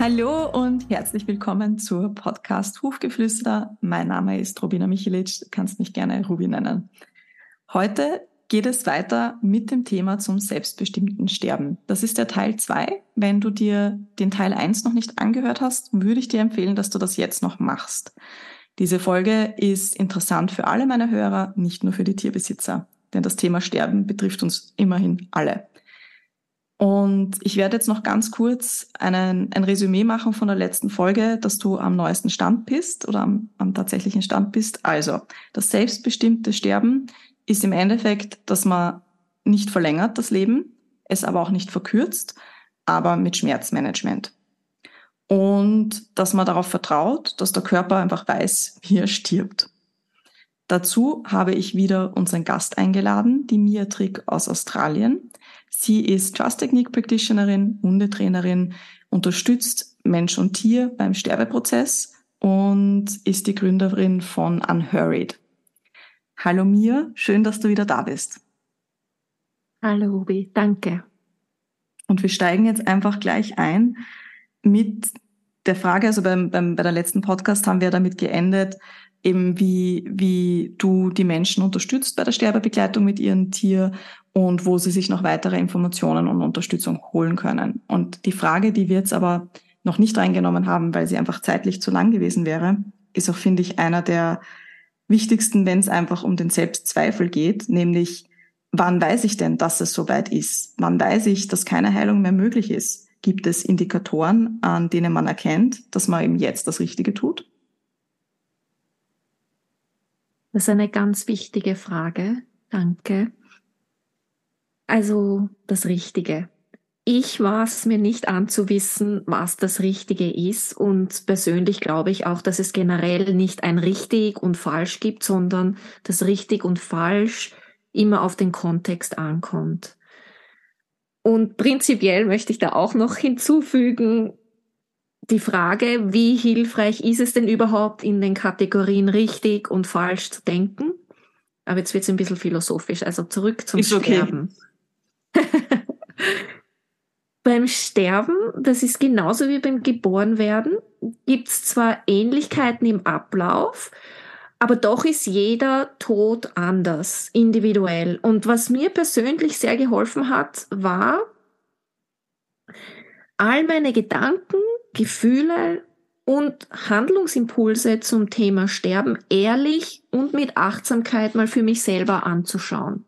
Hallo und herzlich willkommen zur Podcast Hufgeflüster. Mein Name ist Robina Michelic, du kannst mich gerne Ruby nennen. Heute geht es weiter mit dem Thema zum selbstbestimmten Sterben. Das ist der Teil zwei. Wenn du dir den Teil eins noch nicht angehört hast, würde ich dir empfehlen, dass du das jetzt noch machst. Diese Folge ist interessant für alle meine Hörer, nicht nur für die Tierbesitzer, denn das Thema Sterben betrifft uns immerhin alle. Und ich werde jetzt noch ganz kurz einen, ein Resümee machen von der letzten Folge, dass du am neuesten Stand bist oder am, am tatsächlichen Stand bist. Also, das selbstbestimmte Sterben ist im Endeffekt, dass man nicht verlängert das Leben, es aber auch nicht verkürzt, aber mit Schmerzmanagement. Und dass man darauf vertraut, dass der Körper einfach weiß, wie er stirbt. Dazu habe ich wieder unseren Gast eingeladen, die Mia Trick aus Australien. Sie ist Trust Technique Practitionerin, Hundetrainerin, unterstützt Mensch und Tier beim Sterbeprozess und ist die Gründerin von Unhurried. Hallo Mia, schön, dass du wieder da bist. Hallo Ruby, danke. Und wir steigen jetzt einfach gleich ein mit der Frage, also beim, beim, bei der letzten Podcast haben wir damit geendet, eben wie, wie du die Menschen unterstützt bei der Sterbebegleitung mit ihrem Tier und wo sie sich noch weitere Informationen und Unterstützung holen können. Und die Frage, die wir jetzt aber noch nicht reingenommen haben, weil sie einfach zeitlich zu lang gewesen wäre, ist auch, finde ich, einer der wichtigsten, wenn es einfach um den Selbstzweifel geht, nämlich, wann weiß ich denn, dass es soweit ist? Wann weiß ich, dass keine Heilung mehr möglich ist? Gibt es Indikatoren, an denen man erkennt, dass man eben jetzt das Richtige tut? Das ist eine ganz wichtige Frage. Danke. Also das Richtige. Ich war es mir nicht anzuwissen, was das Richtige ist. Und persönlich glaube ich auch, dass es generell nicht ein richtig und falsch gibt, sondern das richtig und falsch immer auf den Kontext ankommt. Und prinzipiell möchte ich da auch noch hinzufügen, die Frage, wie hilfreich ist es denn überhaupt in den Kategorien richtig und falsch zu denken? Aber jetzt wird es ein bisschen philosophisch, also zurück zum ist Sterben. Okay. beim Sterben, das ist genauso wie beim Geborenwerden, gibt es zwar Ähnlichkeiten im Ablauf, aber doch ist jeder Tod anders, individuell. Und was mir persönlich sehr geholfen hat, war, all meine Gedanken, Gefühle und Handlungsimpulse zum Thema Sterben ehrlich und mit Achtsamkeit mal für mich selber anzuschauen.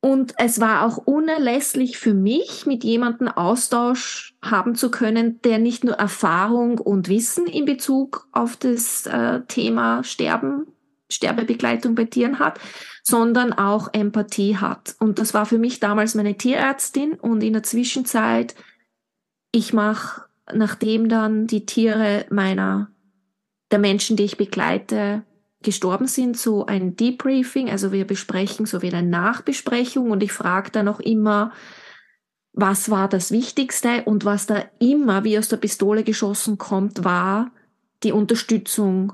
Und es war auch unerlässlich für mich, mit jemandem Austausch haben zu können, der nicht nur Erfahrung und Wissen in Bezug auf das äh, Thema Sterben, Sterbebegleitung bei Tieren hat, sondern auch Empathie hat. Und das war für mich damals meine Tierärztin und in der Zwischenzeit, ich mache, nachdem dann die Tiere meiner, der Menschen, die ich begleite, gestorben sind, so ein Debriefing. Also wir besprechen so wie eine Nachbesprechung und ich frage dann auch immer, was war das Wichtigste und was da immer wie aus der Pistole geschossen kommt, war die Unterstützung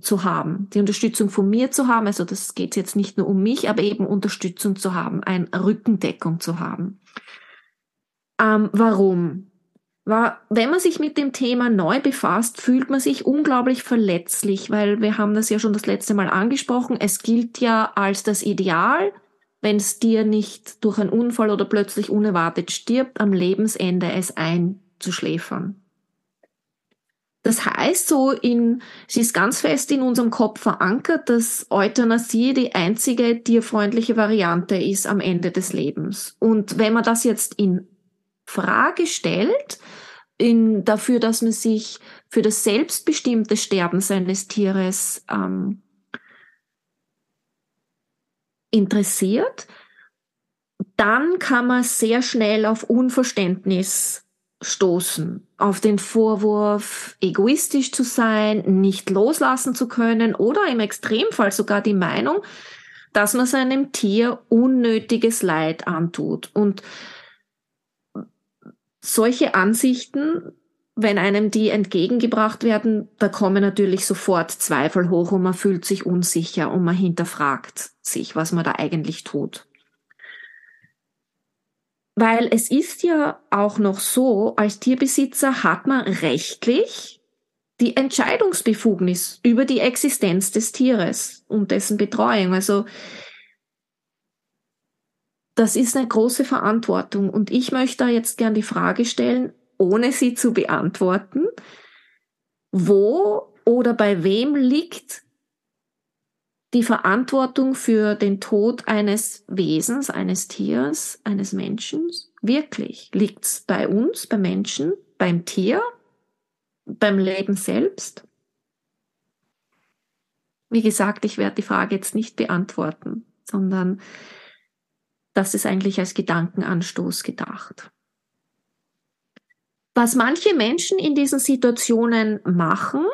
zu haben, die Unterstützung von mir zu haben. Also das geht jetzt nicht nur um mich, aber eben Unterstützung zu haben, ein Rückendeckung zu haben. Ähm, warum? War, wenn man sich mit dem Thema neu befasst, fühlt man sich unglaublich verletzlich, weil wir haben das ja schon das letzte Mal angesprochen. Es gilt ja als das Ideal, wenn es dir nicht durch einen Unfall oder plötzlich unerwartet stirbt, am Lebensende es einzuschläfern. Das heißt so in, sie ist ganz fest in unserem Kopf verankert, dass Euthanasie die einzige tierfreundliche Variante ist am Ende des Lebens. Und wenn man das jetzt in Frage stellt, in, dafür, dass man sich für das selbstbestimmte Sterben seines Tieres ähm, interessiert, dann kann man sehr schnell auf Unverständnis stoßen, auf den Vorwurf, egoistisch zu sein, nicht loslassen zu können oder im Extremfall sogar die Meinung, dass man seinem Tier unnötiges Leid antut. Und solche Ansichten, wenn einem die entgegengebracht werden, da kommen natürlich sofort Zweifel hoch und man fühlt sich unsicher und man hinterfragt sich, was man da eigentlich tut. Weil es ist ja auch noch so, als Tierbesitzer hat man rechtlich die Entscheidungsbefugnis über die Existenz des Tieres und dessen Betreuung. Also das ist eine große Verantwortung. Und ich möchte da jetzt gern die Frage stellen, ohne sie zu beantworten, wo oder bei wem liegt die Verantwortung für den Tod eines Wesens, eines Tiers, eines Menschen wirklich? Liegt's bei uns, beim Menschen, beim Tier, beim Leben selbst? Wie gesagt, ich werde die Frage jetzt nicht beantworten, sondern das ist eigentlich als Gedankenanstoß gedacht. Was manche Menschen in diesen Situationen machen,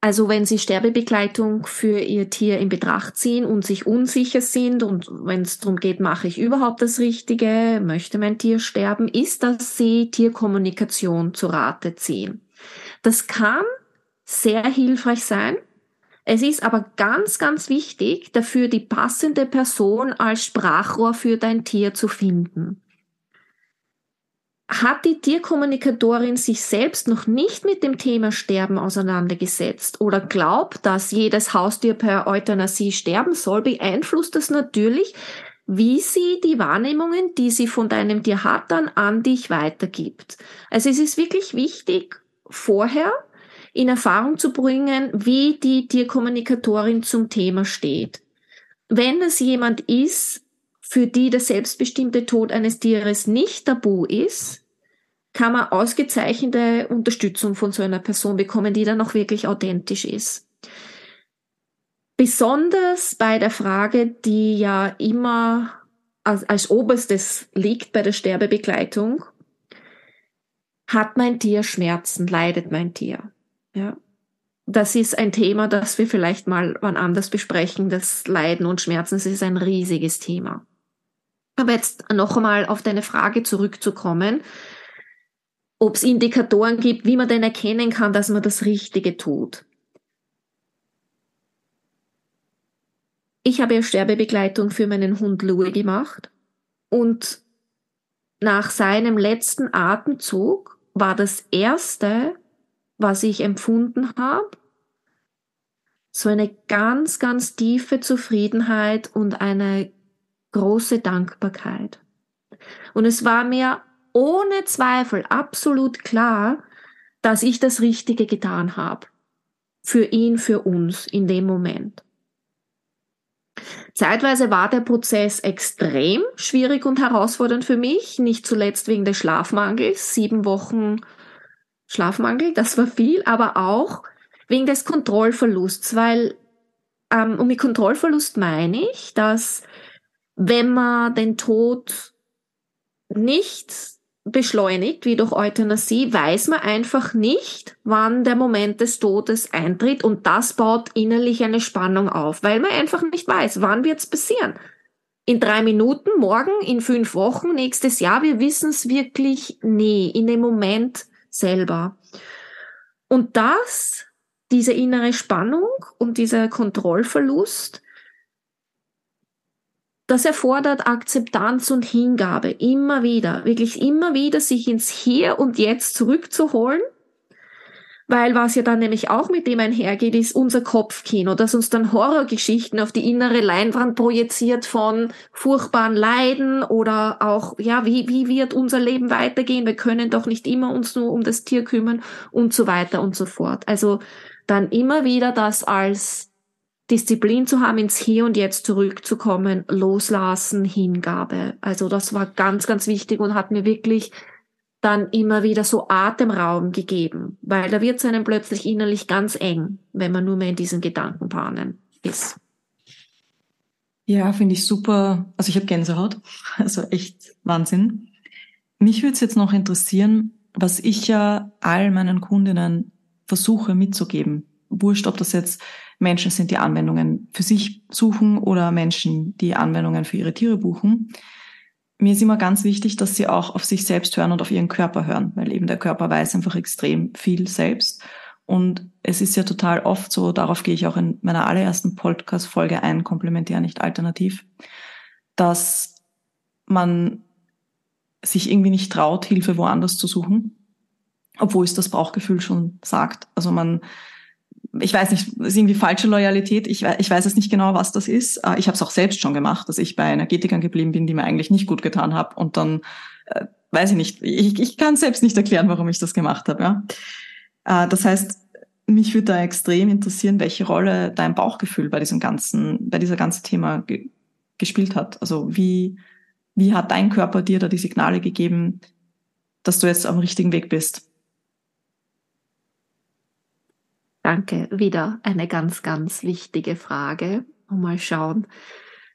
also wenn sie Sterbebegleitung für ihr Tier in Betracht ziehen und sich unsicher sind und wenn es darum geht, mache ich überhaupt das Richtige, möchte mein Tier sterben, ist, dass sie Tierkommunikation zu Rate ziehen. Das kann sehr hilfreich sein. Es ist aber ganz, ganz wichtig, dafür die passende Person als Sprachrohr für dein Tier zu finden hat die Tierkommunikatorin sich selbst noch nicht mit dem Thema Sterben auseinandergesetzt oder glaubt, dass jedes Haustier per Euthanasie sterben soll, beeinflusst das natürlich, wie sie die Wahrnehmungen, die sie von deinem Tier hat, dann an dich weitergibt. Also es ist wirklich wichtig, vorher in Erfahrung zu bringen, wie die Tierkommunikatorin zum Thema steht. Wenn es jemand ist, für die der selbstbestimmte Tod eines Tieres nicht tabu ist, kann man ausgezeichnete Unterstützung von so einer Person bekommen, die dann auch wirklich authentisch ist. Besonders bei der Frage, die ja immer als, als oberstes liegt bei der Sterbebegleitung, hat mein Tier Schmerzen, leidet mein Tier? Ja. Das ist ein Thema, das wir vielleicht mal wann anders besprechen. Das Leiden und Schmerzen, das ist ein riesiges Thema. Aber jetzt noch einmal auf deine Frage zurückzukommen, ob es Indikatoren gibt, wie man denn erkennen kann, dass man das Richtige tut. Ich habe ja Sterbebegleitung für meinen Hund Louis gemacht und nach seinem letzten Atemzug war das erste, was ich empfunden habe, so eine ganz, ganz tiefe Zufriedenheit und eine große Dankbarkeit. Und es war mir ohne Zweifel absolut klar, dass ich das Richtige getan habe. Für ihn, für uns in dem Moment. Zeitweise war der Prozess extrem schwierig und herausfordernd für mich, nicht zuletzt wegen des Schlafmangels, sieben Wochen Schlafmangel, das war viel, aber auch wegen des Kontrollverlusts, weil, ähm, und mit Kontrollverlust meine ich, dass wenn man den Tod nicht beschleunigt, wie durch Euthanasie, weiß man einfach nicht, wann der Moment des Todes eintritt und das baut innerlich eine Spannung auf, weil man einfach nicht weiß, wann wird es passieren. In drei Minuten, morgen, in fünf Wochen, nächstes Jahr, wir wissen es wirklich nie, in dem Moment selber. Und das, diese innere Spannung und dieser Kontrollverlust, das erfordert Akzeptanz und Hingabe immer wieder, wirklich immer wieder sich ins Hier und Jetzt zurückzuholen, weil was ja dann nämlich auch mit dem einhergeht, ist unser Kopfkino, das uns dann Horrorgeschichten auf die innere Leinwand projiziert von furchtbaren Leiden oder auch, ja, wie, wie wird unser Leben weitergehen? Wir können doch nicht immer uns nur um das Tier kümmern und so weiter und so fort. Also dann immer wieder das als Disziplin zu haben, ins Hier und Jetzt zurückzukommen, loslassen, Hingabe. Also das war ganz, ganz wichtig und hat mir wirklich dann immer wieder so Atemraum gegeben, weil da wird es einem plötzlich innerlich ganz eng, wenn man nur mehr in diesen Gedankenbahnen ist. Ja, finde ich super. Also ich habe Gänsehaut, also echt Wahnsinn. Mich würde es jetzt noch interessieren, was ich ja all meinen Kundinnen versuche mitzugeben. Wurscht, ob das jetzt Menschen sind, die Anwendungen für sich suchen oder Menschen, die Anwendungen für ihre Tiere buchen. Mir ist immer ganz wichtig, dass sie auch auf sich selbst hören und auf ihren Körper hören, weil eben der Körper weiß einfach extrem viel selbst. Und es ist ja total oft so, darauf gehe ich auch in meiner allerersten Podcast-Folge ein, komplementär, nicht alternativ, dass man sich irgendwie nicht traut, Hilfe woanders zu suchen, obwohl es das Bauchgefühl schon sagt. Also man, ich weiß nicht, ist irgendwie falsche Loyalität. Ich, ich weiß es nicht genau, was das ist. Äh, ich habe es auch selbst schon gemacht, dass ich bei Energetikern geblieben bin, die mir eigentlich nicht gut getan habe. Und dann, äh, weiß ich nicht, ich, ich kann selbst nicht erklären, warum ich das gemacht habe. Ja? Äh, das heißt, mich würde da extrem interessieren, welche Rolle dein Bauchgefühl bei diesem ganzen, bei dieser ganzen Thema ge gespielt hat. Also wie, wie hat dein Körper dir da die Signale gegeben, dass du jetzt am richtigen Weg bist? Danke, wieder eine ganz, ganz wichtige Frage. Mal schauen,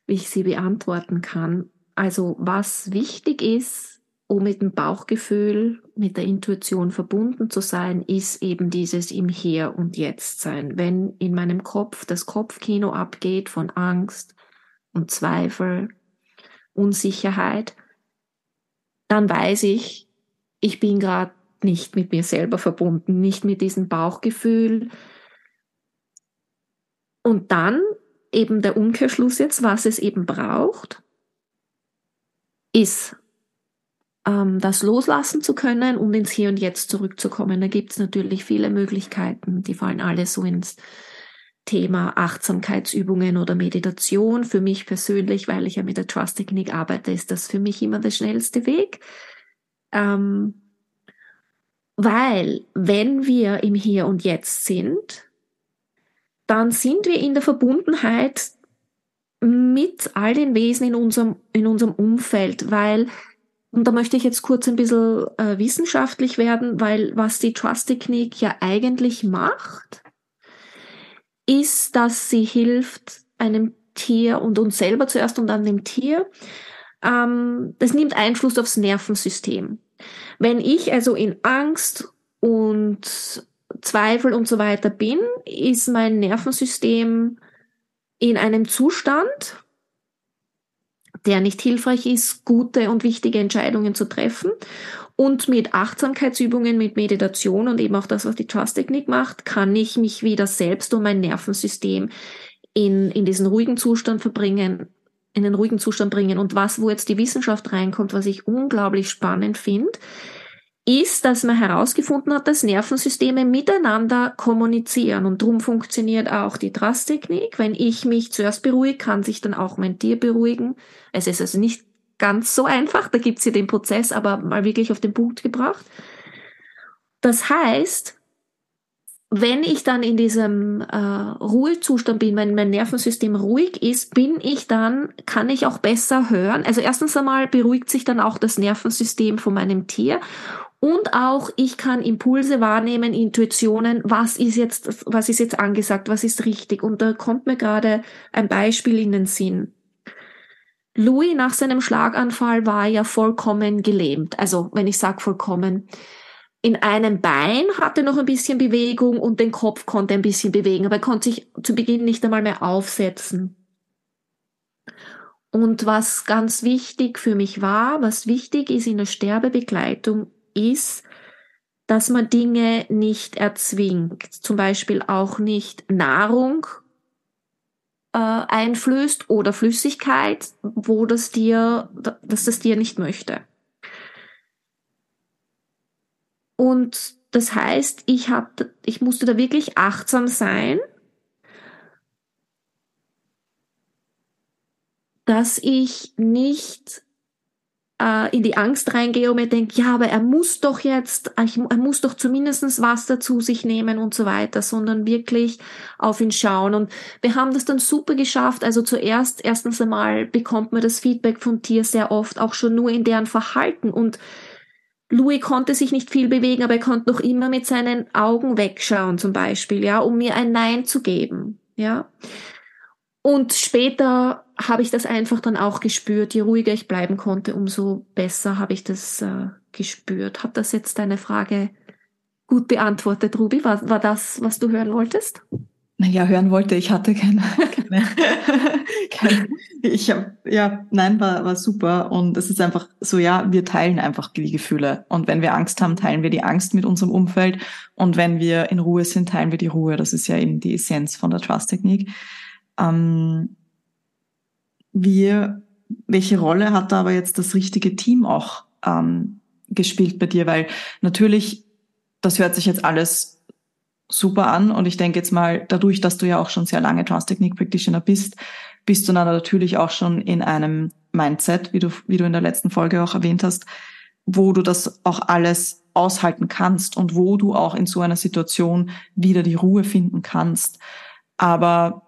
wie ich sie beantworten kann. Also was wichtig ist, um mit dem Bauchgefühl, mit der Intuition verbunden zu sein, ist eben dieses im Hier und Jetzt sein. Wenn in meinem Kopf das Kopfkino abgeht von Angst und Zweifel, Unsicherheit, dann weiß ich, ich bin gerade nicht mit mir selber verbunden, nicht mit diesem Bauchgefühl. Und dann eben der Umkehrschluss jetzt, was es eben braucht, ist ähm, das loslassen zu können und ins Hier und Jetzt zurückzukommen. Da gibt es natürlich viele Möglichkeiten, die fallen alle so ins Thema Achtsamkeitsübungen oder Meditation. Für mich persönlich, weil ich ja mit der Trust-Technik arbeite, ist das für mich immer der schnellste Weg. Ähm, weil wenn wir im Hier und Jetzt sind, dann sind wir in der Verbundenheit mit all den Wesen in unserem, in unserem Umfeld, weil und da möchte ich jetzt kurz ein bisschen äh, wissenschaftlich werden, weil was die Trust-Technik ja eigentlich macht, ist, dass sie hilft einem Tier und uns selber zuerst und dann dem Tier. Ähm, das nimmt Einfluss aufs Nervensystem. Wenn ich also in Angst und Zweifel und so weiter bin, ist mein Nervensystem in einem Zustand, der nicht hilfreich ist, gute und wichtige Entscheidungen zu treffen. Und mit Achtsamkeitsübungen, mit Meditation und eben auch das, was die Trust-Technik macht, kann ich mich wieder selbst und mein Nervensystem in, in diesen ruhigen Zustand verbringen, in den ruhigen Zustand bringen. Und was, wo jetzt die Wissenschaft reinkommt, was ich unglaublich spannend finde, ist, dass man herausgefunden hat, dass Nervensysteme miteinander kommunizieren. Und darum funktioniert auch die Trust-Technik. Wenn ich mich zuerst beruhige, kann sich dann auch mein Tier beruhigen. Es ist also nicht ganz so einfach, da gibt's hier den Prozess, aber mal wirklich auf den Punkt gebracht. Das heißt, wenn ich dann in diesem äh, Ruhezustand bin, wenn mein Nervensystem ruhig ist, bin ich dann, kann ich auch besser hören. Also erstens einmal beruhigt sich dann auch das Nervensystem von meinem Tier und auch ich kann Impulse wahrnehmen, Intuitionen, was ist jetzt, was ist jetzt angesagt, was ist richtig. Und da kommt mir gerade ein Beispiel in den Sinn. Louis nach seinem Schlaganfall war ja vollkommen gelähmt. Also wenn ich sage vollkommen, in einem Bein hatte noch ein bisschen Bewegung und den Kopf konnte ein bisschen bewegen, aber er konnte sich zu Beginn nicht einmal mehr aufsetzen. Und was ganz wichtig für mich war, was wichtig ist in der Sterbebegleitung, ist, dass man Dinge nicht erzwingt. Zum Beispiel auch nicht Nahrung äh, einflößt oder Flüssigkeit, wo das Tier, dass das Tier nicht möchte. Und das heißt, ich hab, ich musste da wirklich achtsam sein, dass ich nicht äh, in die Angst reingehe und mir denke, ja, aber er muss doch jetzt, er muss doch zumindestens Wasser zu sich nehmen und so weiter, sondern wirklich auf ihn schauen. Und wir haben das dann super geschafft. Also zuerst, erstens einmal bekommt man das Feedback vom Tier sehr oft auch schon nur in deren Verhalten und Louis konnte sich nicht viel bewegen, aber er konnte noch immer mit seinen Augen wegschauen, zum Beispiel, ja, um mir ein Nein zu geben, ja. Und später habe ich das einfach dann auch gespürt. Je ruhiger ich bleiben konnte, umso besser habe ich das äh, gespürt. Hat das jetzt deine Frage gut beantwortet, Ruby? War, war das, was du hören wolltest? Naja, hören wollte, ich hatte keine. keine, keine ich habe, ja, nein, war, war super. Und es ist einfach so, ja, wir teilen einfach die Gefühle. Und wenn wir Angst haben, teilen wir die Angst mit unserem Umfeld. Und wenn wir in Ruhe sind, teilen wir die Ruhe. Das ist ja eben die Essenz von der Trust-Technik. Ähm, wie, welche Rolle hat da aber jetzt das richtige Team auch ähm, gespielt bei dir? Weil natürlich, das hört sich jetzt alles super an und ich denke jetzt mal, dadurch, dass du ja auch schon sehr lange Trans Technique Practitioner bist, bist du dann natürlich auch schon in einem Mindset, wie du, wie du in der letzten Folge auch erwähnt hast, wo du das auch alles aushalten kannst und wo du auch in so einer Situation wieder die Ruhe finden kannst. Aber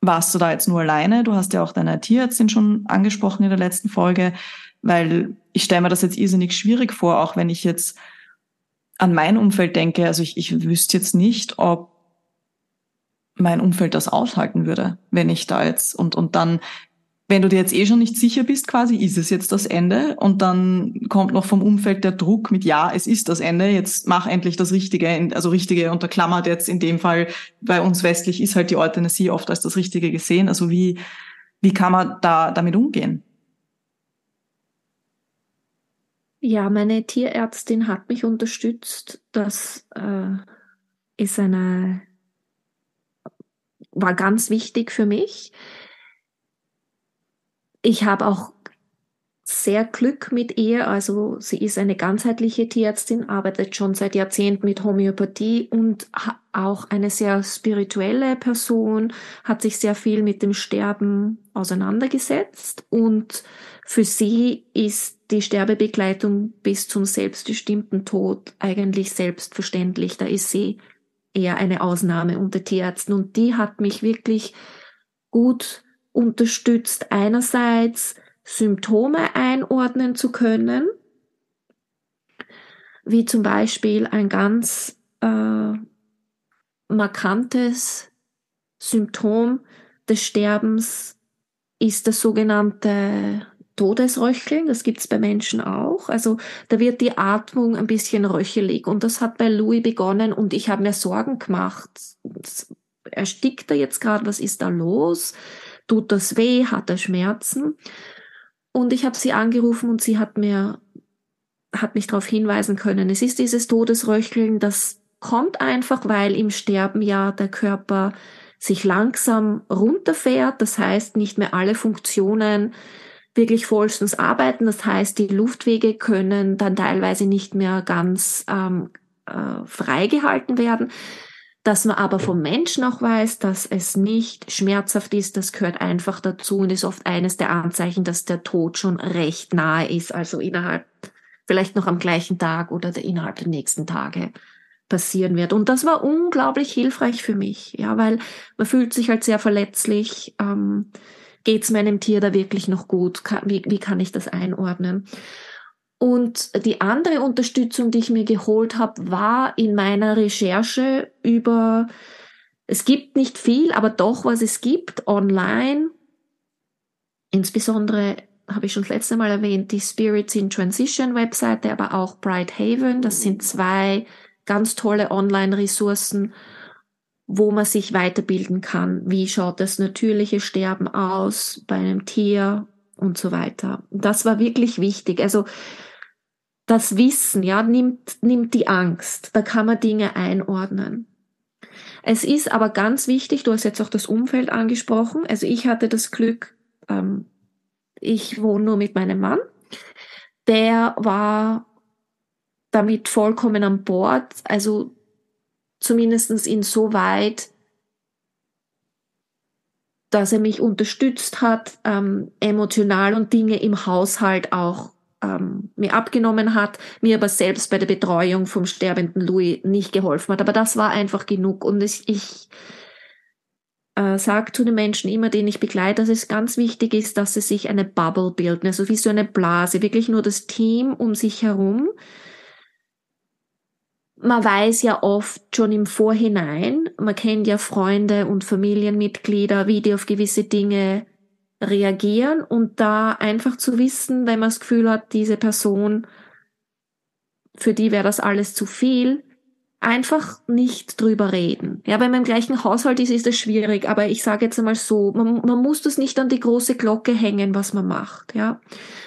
warst du da jetzt nur alleine? Du hast ja auch deine Tierärztin schon angesprochen in der letzten Folge, weil ich stelle mir das jetzt irrsinnig schwierig vor, auch wenn ich jetzt an mein Umfeld denke. Also ich, ich wüsste jetzt nicht, ob mein Umfeld das aushalten würde, wenn ich da jetzt und, und dann wenn du dir jetzt eh schon nicht sicher bist, quasi, ist es jetzt das Ende? Und dann kommt noch vom Umfeld der Druck mit, ja, es ist das Ende, jetzt mach endlich das Richtige, also Richtige unterklammert jetzt in dem Fall, bei uns westlich ist halt die Euthanasie oft als das Richtige gesehen. Also wie, wie kann man da damit umgehen? Ja, meine Tierärztin hat mich unterstützt. Das äh, ist eine, war ganz wichtig für mich ich habe auch sehr Glück mit ihr. Also sie ist eine ganzheitliche Tierärztin, arbeitet schon seit Jahrzehnten mit Homöopathie und auch eine sehr spirituelle Person, hat sich sehr viel mit dem Sterben auseinandergesetzt und für sie ist die Sterbebegleitung bis zum selbstbestimmten Tod eigentlich selbstverständlich. Da ist sie eher eine Ausnahme unter Tierärzten und die hat mich wirklich gut unterstützt einerseits Symptome einordnen zu können, wie zum Beispiel ein ganz äh, markantes Symptom des Sterbens ist das sogenannte Todesröcheln, das gibt's bei Menschen auch. Also da wird die Atmung ein bisschen röchelig und das hat bei Louis begonnen und ich habe mir Sorgen gemacht. Erstickt er jetzt gerade? Was ist da los? tut das weh, hat er Schmerzen. Und ich habe sie angerufen und sie hat mir, hat mich darauf hinweisen können, es ist dieses Todesröcheln, das kommt einfach, weil im Sterben ja der Körper sich langsam runterfährt, das heißt nicht mehr alle Funktionen wirklich vollstens arbeiten, das heißt die Luftwege können dann teilweise nicht mehr ganz ähm, äh, freigehalten werden dass man aber vom Menschen auch weiß, dass es nicht schmerzhaft ist, das gehört einfach dazu und ist oft eines der Anzeichen, dass der Tod schon recht nahe ist, also innerhalb, vielleicht noch am gleichen Tag oder innerhalb der nächsten Tage passieren wird. Und das war unglaublich hilfreich für mich, ja, weil man fühlt sich halt sehr verletzlich. Ähm, Geht es meinem Tier da wirklich noch gut? Wie, wie kann ich das einordnen? Und die andere Unterstützung, die ich mir geholt habe, war in meiner Recherche über, es gibt nicht viel, aber doch, was es gibt online. Insbesondere habe ich schon das letzte Mal erwähnt, die Spirits in Transition Webseite, aber auch Bright Haven. Das sind zwei ganz tolle Online-Ressourcen, wo man sich weiterbilden kann. Wie schaut das natürliche Sterben aus bei einem Tier und so weiter. Das war wirklich wichtig. Also das Wissen, ja, nimmt, nimmt die Angst. Da kann man Dinge einordnen. Es ist aber ganz wichtig, du hast jetzt auch das Umfeld angesprochen. Also ich hatte das Glück, ähm, ich wohne nur mit meinem Mann. Der war damit vollkommen an Bord, also zumindestens insoweit, dass er mich unterstützt hat, ähm, emotional und Dinge im Haushalt auch ähm, mir abgenommen hat, mir aber selbst bei der Betreuung vom sterbenden Louis nicht geholfen hat. Aber das war einfach genug. Und ich, ich äh, sage zu den Menschen immer, denen ich begleite, dass es ganz wichtig ist, dass sie sich eine Bubble bilden, also wie so eine Blase, wirklich nur das Team um sich herum. Man weiß ja oft schon im Vorhinein, man kennt ja Freunde und Familienmitglieder, wie die auf gewisse Dinge reagieren und da einfach zu wissen, wenn man das Gefühl hat, diese Person, für die wäre das alles zu viel, einfach nicht drüber reden. Ja, wenn man im gleichen Haushalt ist, ist das schwierig, aber ich sage jetzt einmal so, man, man muss das nicht an die große Glocke hängen, was man macht. Ja,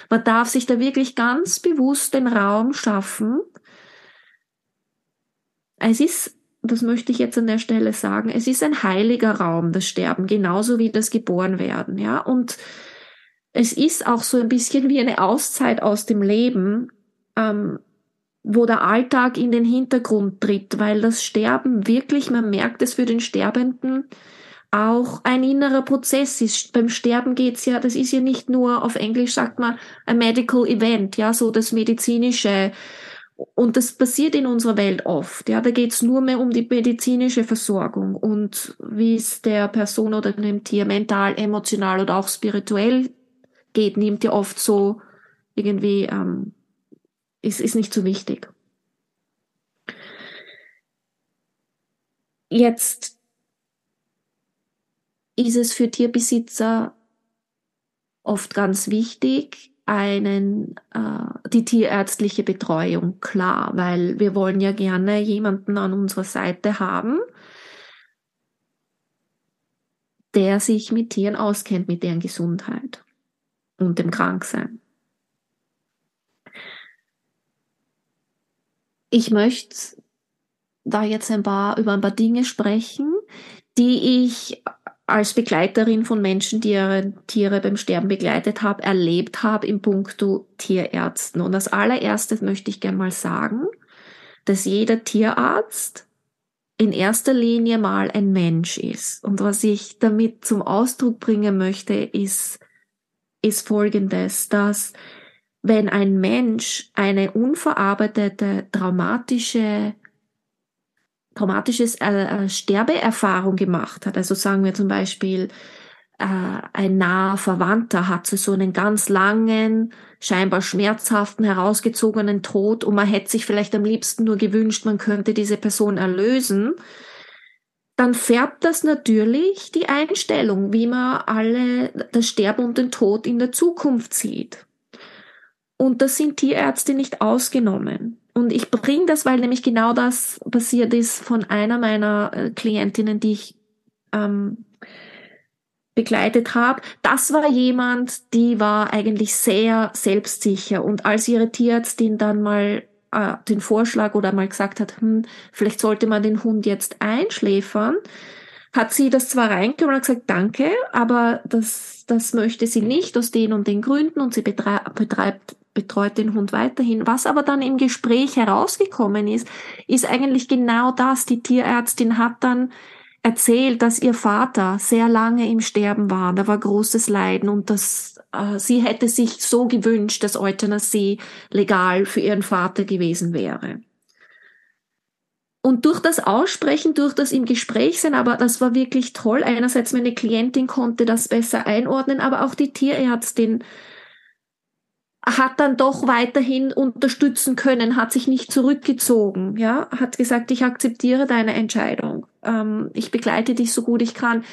man darf sich da wirklich ganz bewusst den Raum schaffen. Es ist das möchte ich jetzt an der Stelle sagen, es ist ein heiliger Raum, das Sterben, genauso wie das Geborenwerden, ja. Und es ist auch so ein bisschen wie eine Auszeit aus dem Leben, ähm, wo der Alltag in den Hintergrund tritt, weil das Sterben wirklich, man merkt es für den Sterbenden, auch ein innerer Prozess ist. Beim Sterben geht's ja, das ist ja nicht nur, auf Englisch sagt man, ein medical event, ja, so das medizinische. Und das passiert in unserer Welt oft. Ja, da geht's nur mehr um die medizinische Versorgung und wie es der Person oder dem Tier mental, emotional oder auch spirituell geht, nimmt ja oft so irgendwie, ähm, ist, ist nicht so wichtig. Jetzt ist es für Tierbesitzer oft ganz wichtig, einen, äh, die tierärztliche Betreuung, klar, weil wir wollen ja gerne jemanden an unserer Seite haben, der sich mit Tieren auskennt, mit deren Gesundheit und dem Kranksein. Ich möchte da jetzt ein paar, über ein paar Dinge sprechen, die ich als Begleiterin von Menschen, die ihre Tiere beim Sterben begleitet haben, erlebt habe im Punkto Tierärzten. Und als allererstes möchte ich gerne mal sagen, dass jeder Tierarzt in erster Linie mal ein Mensch ist. Und was ich damit zum Ausdruck bringen möchte, ist, ist Folgendes, dass wenn ein Mensch eine unverarbeitete, traumatische traumatisches äh, äh, Sterbeerfahrung gemacht hat. Also sagen wir zum Beispiel, äh, ein naher Verwandter hat so einen ganz langen, scheinbar schmerzhaften, herausgezogenen Tod und man hätte sich vielleicht am liebsten nur gewünscht, man könnte diese Person erlösen, dann färbt das natürlich die Einstellung, wie man alle das Sterben und den Tod in der Zukunft sieht. Und das sind Tierärzte nicht ausgenommen. Und ich bringe das, weil nämlich genau das passiert ist von einer meiner äh, Klientinnen, die ich ähm, begleitet habe. Das war jemand, die war eigentlich sehr selbstsicher. Und als ihre Tierärztin dann mal äh, den Vorschlag oder mal gesagt hat, hm, vielleicht sollte man den Hund jetzt einschläfern, hat sie das zwar reingekommen und gesagt, danke, aber das, das möchte sie nicht aus den und den Gründen und sie betreibt betreut den Hund weiterhin. Was aber dann im Gespräch herausgekommen ist, ist eigentlich genau das. Die Tierärztin hat dann erzählt, dass ihr Vater sehr lange im Sterben war. Da war großes Leiden und dass äh, sie hätte sich so gewünscht, dass Euthanasie legal für ihren Vater gewesen wäre. Und durch das Aussprechen, durch das im Gespräch sein, aber das war wirklich toll. Einerseits meine Klientin konnte das besser einordnen, aber auch die Tierärztin hat dann doch weiterhin unterstützen können, hat sich nicht zurückgezogen, ja, hat gesagt, ich akzeptiere deine Entscheidung, ähm, ich begleite dich so gut ich kann.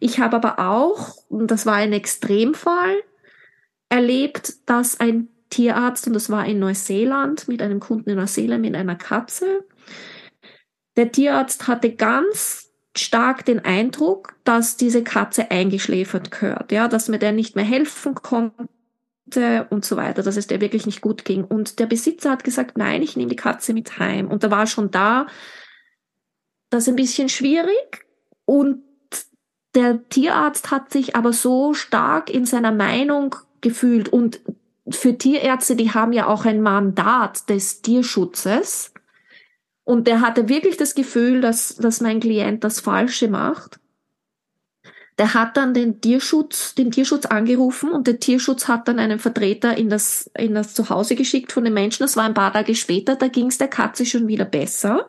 Ich habe aber auch, und das war ein Extremfall, erlebt, dass ein Tierarzt, und das war in Neuseeland, mit einem Kunden in Neuseeland, mit einer Katze, der Tierarzt hatte ganz stark den Eindruck, dass diese Katze eingeschläfert gehört, ja, dass mir der nicht mehr helfen konnte, und so weiter, dass es der wirklich nicht gut ging. Und der Besitzer hat gesagt, nein, ich nehme die Katze mit heim. Und da war schon da das ein bisschen schwierig. Und der Tierarzt hat sich aber so stark in seiner Meinung gefühlt. Und für Tierärzte, die haben ja auch ein Mandat des Tierschutzes. Und der hatte wirklich das Gefühl, dass, dass mein Klient das Falsche macht. Der hat dann den Tierschutz, den Tierschutz angerufen und der Tierschutz hat dann einen Vertreter in das, in das Zuhause geschickt von den Menschen. Das war ein paar Tage später, da ging es der Katze schon wieder besser.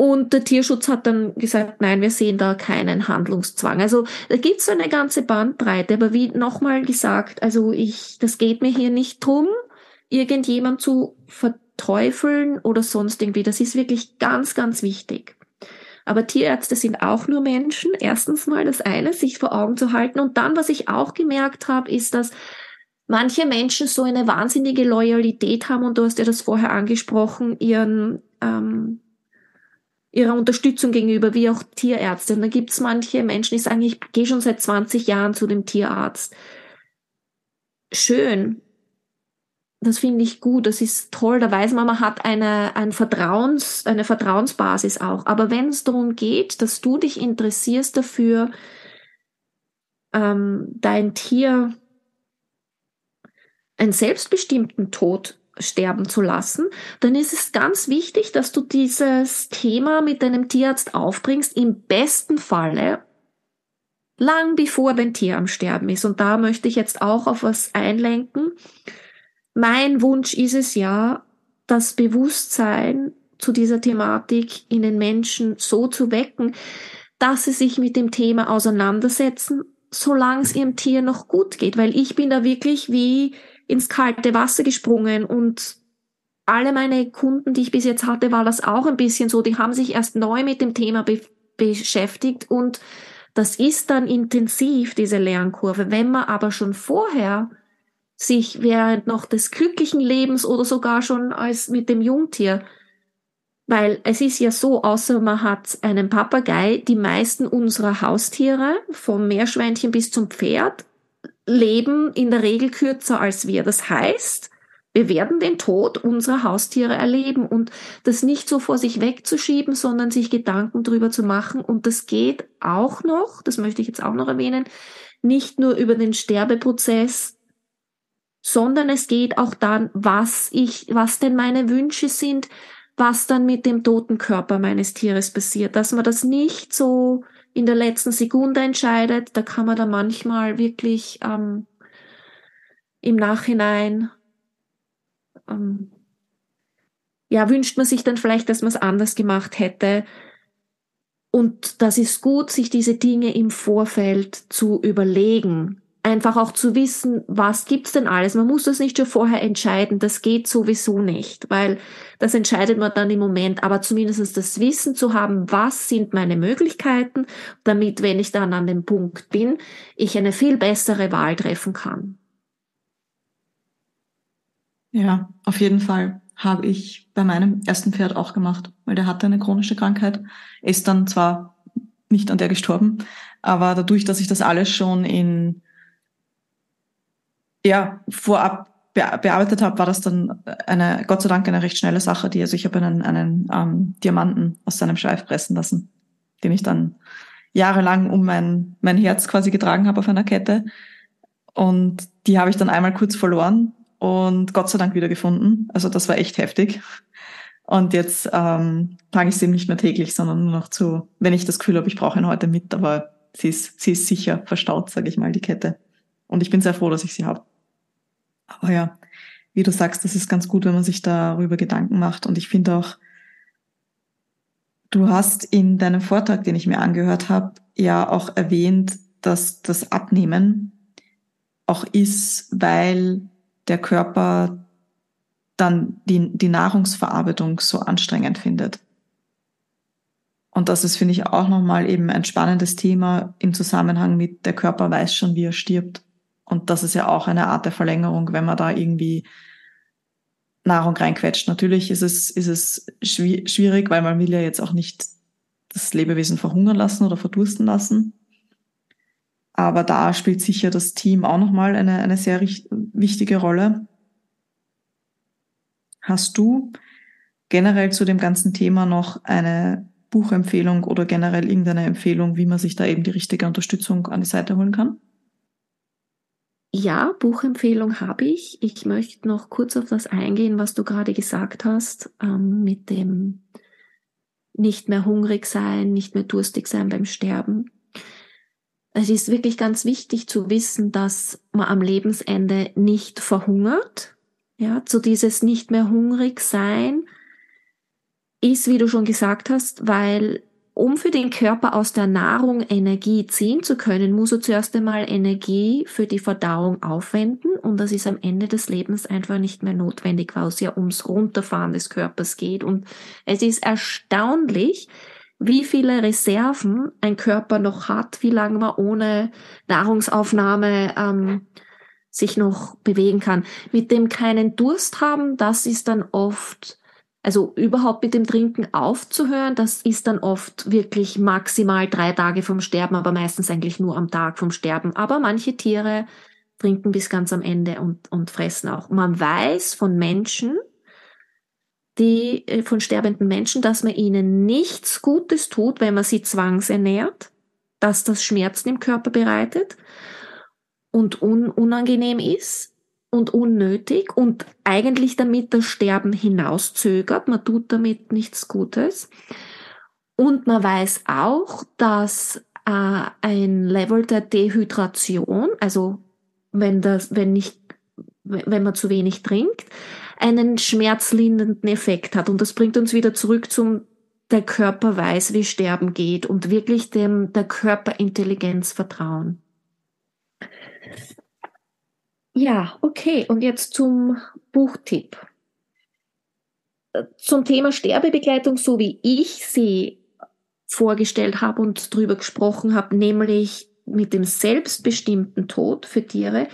Und der Tierschutz hat dann gesagt, nein, wir sehen da keinen Handlungszwang. Also da gibt's so eine ganze Bandbreite. Aber wie nochmal gesagt, also ich, das geht mir hier nicht drum, irgendjemand zu verteufeln oder sonst irgendwie. Das ist wirklich ganz, ganz wichtig. Aber Tierärzte sind auch nur Menschen. Erstens mal das eine, sich vor Augen zu halten. Und dann, was ich auch gemerkt habe, ist, dass manche Menschen so eine wahnsinnige Loyalität haben, und du hast ja das vorher angesprochen, ihren, ähm, ihrer Unterstützung gegenüber, wie auch Tierärzte. Und da gibt es manche Menschen, die sagen, ich gehe schon seit 20 Jahren zu dem Tierarzt. Schön, das finde ich gut, das ist toll, da weiß man, man hat eine, ein Vertrauens, eine Vertrauensbasis auch. Aber wenn es darum geht, dass du dich interessierst dafür, ähm, dein Tier einen selbstbestimmten Tod sterben zu lassen, dann ist es ganz wichtig, dass du dieses Thema mit deinem Tierarzt aufbringst, im besten Falle lang bevor dein Tier am Sterben ist. Und da möchte ich jetzt auch auf was einlenken. Mein Wunsch ist es ja, das Bewusstsein zu dieser Thematik in den Menschen so zu wecken, dass sie sich mit dem Thema auseinandersetzen, solange es ihrem Tier noch gut geht. Weil ich bin da wirklich wie ins kalte Wasser gesprungen und alle meine Kunden, die ich bis jetzt hatte, war das auch ein bisschen so. Die haben sich erst neu mit dem Thema be beschäftigt und das ist dann intensiv, diese Lernkurve. Wenn man aber schon vorher sich während noch des glücklichen Lebens oder sogar schon als mit dem Jungtier weil es ist ja so, außer man hat einen Papagei, die meisten unserer Haustiere, vom Meerschweinchen bis zum Pferd, leben in der Regel kürzer als wir. Das heißt, wir werden den Tod unserer Haustiere erleben und das nicht so vor sich wegzuschieben, sondern sich Gedanken drüber zu machen. Und das geht auch noch, das möchte ich jetzt auch noch erwähnen, nicht nur über den Sterbeprozess, sondern es geht auch dann, was ich, was denn meine Wünsche sind, was dann mit dem toten Körper meines Tieres passiert, dass man das nicht so in der letzten Sekunde entscheidet. Da kann man da manchmal wirklich ähm, im Nachhinein, ähm, ja, wünscht man sich dann vielleicht, dass man es anders gemacht hätte. Und das ist gut, sich diese Dinge im Vorfeld zu überlegen einfach auch zu wissen, was gibt's denn alles. Man muss das nicht schon vorher entscheiden. Das geht sowieso nicht, weil das entscheidet man dann im Moment. Aber zumindest das Wissen zu haben, was sind meine Möglichkeiten, damit, wenn ich dann an dem Punkt bin, ich eine viel bessere Wahl treffen kann. Ja, auf jeden Fall habe ich bei meinem ersten Pferd auch gemacht, weil der hatte eine chronische Krankheit, ist dann zwar nicht an der gestorben, aber dadurch, dass ich das alles schon in ja, vorab bearbeitet habe, war das dann eine, Gott sei Dank, eine recht schnelle Sache, die, also ich habe einen, einen ähm, Diamanten aus seinem Schweif pressen lassen, den ich dann jahrelang um mein, mein Herz quasi getragen habe auf einer Kette. Und die habe ich dann einmal kurz verloren und Gott sei Dank wieder gefunden. Also das war echt heftig. Und jetzt ähm, trage ich sie nicht mehr täglich, sondern nur noch zu, wenn ich das Gefühl habe, ich brauche ihn heute mit, aber sie ist, sie ist sicher verstaut, sage ich mal, die Kette. Und ich bin sehr froh, dass ich sie habe. Aber ja, wie du sagst, das ist ganz gut, wenn man sich darüber Gedanken macht. Und ich finde auch, du hast in deinem Vortrag, den ich mir angehört habe, ja auch erwähnt, dass das Abnehmen auch ist, weil der Körper dann die, die Nahrungsverarbeitung so anstrengend findet. Und das ist, finde ich, auch nochmal eben ein spannendes Thema im Zusammenhang mit der Körper weiß schon, wie er stirbt. Und das ist ja auch eine Art der Verlängerung, wenn man da irgendwie Nahrung reinquetscht. Natürlich ist es, ist es schwierig, weil man will ja jetzt auch nicht das Lebewesen verhungern lassen oder verdursten lassen. Aber da spielt sicher das Team auch nochmal eine, eine sehr wichtige Rolle. Hast du generell zu dem ganzen Thema noch eine Buchempfehlung oder generell irgendeine Empfehlung, wie man sich da eben die richtige Unterstützung an die Seite holen kann? Ja, Buchempfehlung habe ich. Ich möchte noch kurz auf das eingehen, was du gerade gesagt hast, ähm, mit dem nicht mehr hungrig sein, nicht mehr durstig sein beim Sterben. Es ist wirklich ganz wichtig zu wissen, dass man am Lebensende nicht verhungert. Ja, zu dieses nicht mehr hungrig sein ist, wie du schon gesagt hast, weil um für den Körper aus der Nahrung Energie ziehen zu können, muss er zuerst einmal Energie für die Verdauung aufwenden und das ist am Ende des Lebens einfach nicht mehr notwendig, weil es ja ums Runterfahren des Körpers geht und es ist erstaunlich, wie viele Reserven ein Körper noch hat, wie lange man ohne Nahrungsaufnahme ähm, sich noch bewegen kann. Mit dem keinen Durst haben, das ist dann oft also überhaupt mit dem Trinken aufzuhören, das ist dann oft wirklich maximal drei Tage vom Sterben, aber meistens eigentlich nur am Tag vom Sterben. Aber manche Tiere trinken bis ganz am Ende und, und fressen auch. Man weiß von Menschen, die, äh, von sterbenden Menschen, dass man ihnen nichts Gutes tut, wenn man sie zwangsernährt, dass das Schmerzen im Körper bereitet und un unangenehm ist und unnötig und eigentlich damit das Sterben hinauszögert. Man tut damit nichts Gutes. Und man weiß auch, dass äh, ein Level der Dehydration, also wenn das, wenn nicht, wenn man zu wenig trinkt, einen schmerzlindernden Effekt hat. Und das bringt uns wieder zurück zum der Körper weiß, wie Sterben geht und wirklich dem der Körperintelligenz vertrauen. Ja, okay. Und jetzt zum Buchtipp. Zum Thema Sterbebegleitung, so wie ich sie vorgestellt habe und drüber gesprochen habe, nämlich mit dem selbstbestimmten Tod für Tiere,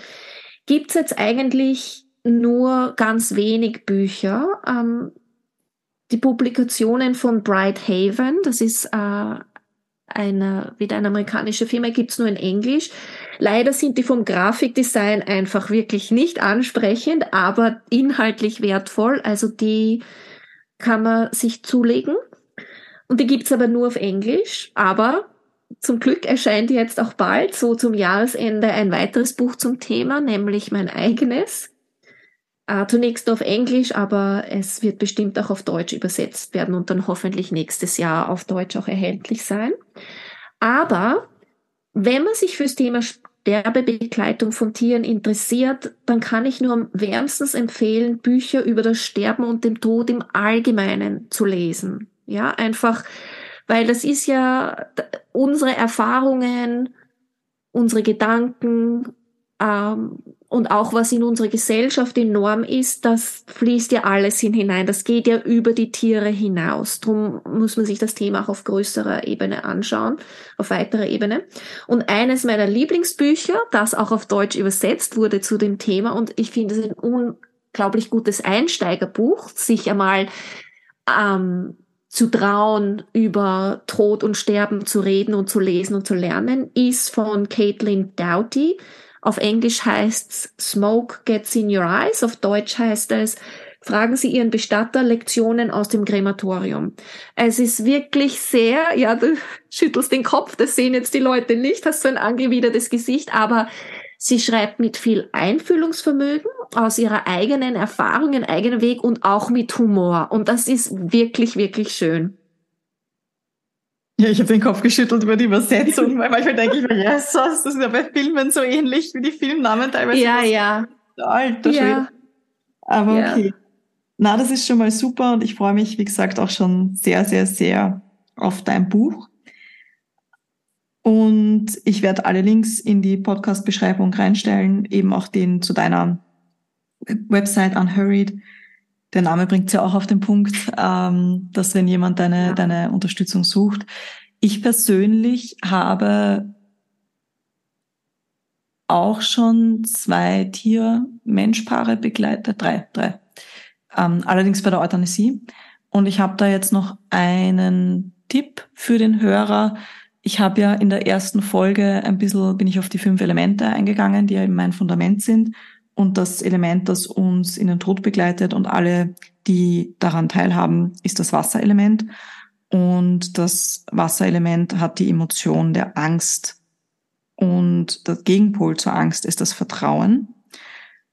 gibt es jetzt eigentlich nur ganz wenig Bücher. Ähm, die Publikationen von Bright Haven, das ist äh, eine, wieder eine amerikanische Firma, gibt's nur in Englisch. Leider sind die vom Grafikdesign einfach wirklich nicht ansprechend, aber inhaltlich wertvoll. Also die kann man sich zulegen. Und die gibt's aber nur auf Englisch. Aber zum Glück erscheint jetzt auch bald, so zum Jahresende, ein weiteres Buch zum Thema, nämlich mein eigenes. Äh, zunächst auf Englisch, aber es wird bestimmt auch auf Deutsch übersetzt werden und dann hoffentlich nächstes Jahr auf Deutsch auch erhältlich sein. Aber wenn man sich fürs Thema Sterbebegleitung von Tieren interessiert, dann kann ich nur wärmstens empfehlen, Bücher über das Sterben und den Tod im Allgemeinen zu lesen. Ja, einfach, weil das ist ja unsere Erfahrungen, unsere Gedanken, ähm, und auch was in unserer Gesellschaft enorm ist, das fließt ja alles hin hinein. Das geht ja über die Tiere hinaus. Drum muss man sich das Thema auch auf größerer Ebene anschauen, auf weiterer Ebene. Und eines meiner Lieblingsbücher, das auch auf Deutsch übersetzt wurde zu dem Thema, und ich finde es ein unglaublich gutes Einsteigerbuch, sich einmal ähm, zu trauen, über Tod und Sterben zu reden und zu lesen und zu lernen, ist von Caitlin Doughty auf Englisch heißt's Smoke Gets in Your Eyes. Auf Deutsch heißt es Fragen Sie Ihren Bestatter Lektionen aus dem Krematorium. Es ist wirklich sehr, ja, du schüttelst den Kopf, das sehen jetzt die Leute nicht, hast so ein angewidertes Gesicht, aber sie schreibt mit viel Einfühlungsvermögen aus ihrer eigenen Erfahrung, ihren eigenen Weg und auch mit Humor. Und das ist wirklich, wirklich schön. Ja, ich habe den Kopf geschüttelt über die Übersetzung, weil manchmal denke ich mir, yes, das ist ja bei Filmen so ähnlich wie die Filmnamen teilweise. Ja, ja. Alter Schwede. Ja. Aber ja. okay. Na, das ist schon mal super und ich freue mich, wie gesagt, auch schon sehr, sehr, sehr auf dein Buch. Und ich werde alle Links in die Podcast-Beschreibung reinstellen, eben auch den zu deiner Website Unhurried. Der Name bringt ja auch auf den Punkt, ähm, dass wenn jemand deine, ja. deine Unterstützung sucht. Ich persönlich habe auch schon zwei Tier-Mensch-Paare begleitet, drei, drei. Ähm, allerdings bei der Euthanasie. Und ich habe da jetzt noch einen Tipp für den Hörer. Ich habe ja in der ersten Folge ein bisschen, bin ich auf die fünf Elemente eingegangen, die ja eben mein Fundament sind und das Element, das uns in den Tod begleitet und alle, die daran teilhaben, ist das Wasserelement. Und das Wasserelement hat die Emotion der Angst. Und der Gegenpol zur Angst ist das Vertrauen.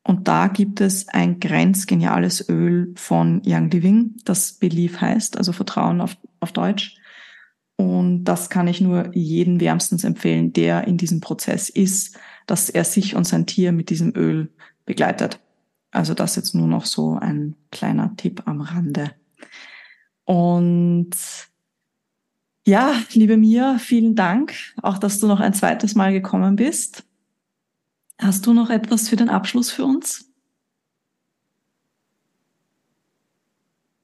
Und da gibt es ein grenzgeniales Öl von Young Living, das Belief heißt, also Vertrauen auf, auf Deutsch. Und das kann ich nur jeden wärmstens empfehlen, der in diesem Prozess ist, dass er sich und sein Tier mit diesem Öl begleitet. Also das jetzt nur noch so ein kleiner Tipp am Rande. Und ja, liebe Mia, vielen Dank, auch dass du noch ein zweites Mal gekommen bist. Hast du noch etwas für den Abschluss für uns?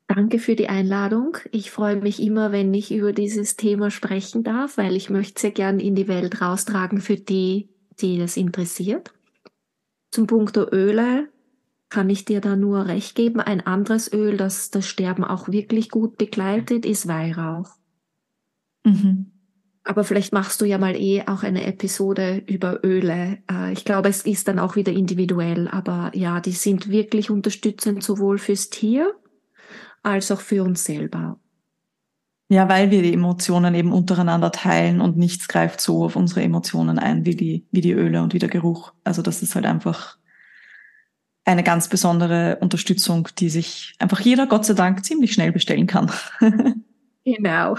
Danke für die Einladung. Ich freue mich immer, wenn ich über dieses Thema sprechen darf, weil ich möchte sehr gern in die Welt raustragen für die, die das interessiert. Zum Punkt der Öle kann ich dir da nur recht geben. Ein anderes Öl, das das Sterben auch wirklich gut begleitet, ist Weihrauch. Mhm. Aber vielleicht machst du ja mal eh auch eine Episode über Öle. Äh, ich glaube, es ist dann auch wieder individuell, aber ja, die sind wirklich unterstützend sowohl fürs Tier als auch für uns selber. Ja, weil wir die Emotionen eben untereinander teilen und nichts greift so auf unsere Emotionen ein wie die, wie die Öle und wie der Geruch. Also das ist halt einfach, eine ganz besondere Unterstützung, die sich einfach jeder, Gott sei Dank, ziemlich schnell bestellen kann. genau.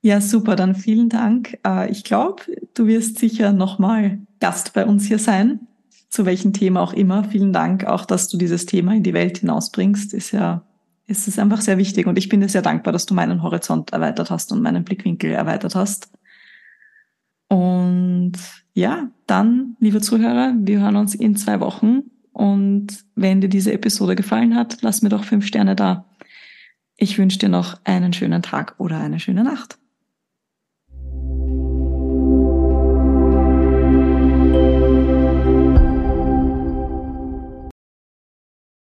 Ja, super, dann vielen Dank. Äh, ich glaube, du wirst sicher nochmal Gast bei uns hier sein, zu welchem Thema auch immer. Vielen Dank auch, dass du dieses Thema in die Welt hinausbringst. Ist ja, ist es einfach sehr wichtig und ich bin dir sehr dankbar, dass du meinen Horizont erweitert hast und meinen Blickwinkel erweitert hast. Und ja, dann, liebe Zuhörer, wir hören uns in zwei Wochen und wenn dir diese Episode gefallen hat, lass mir doch fünf Sterne da. Ich wünsche dir noch einen schönen Tag oder eine schöne Nacht.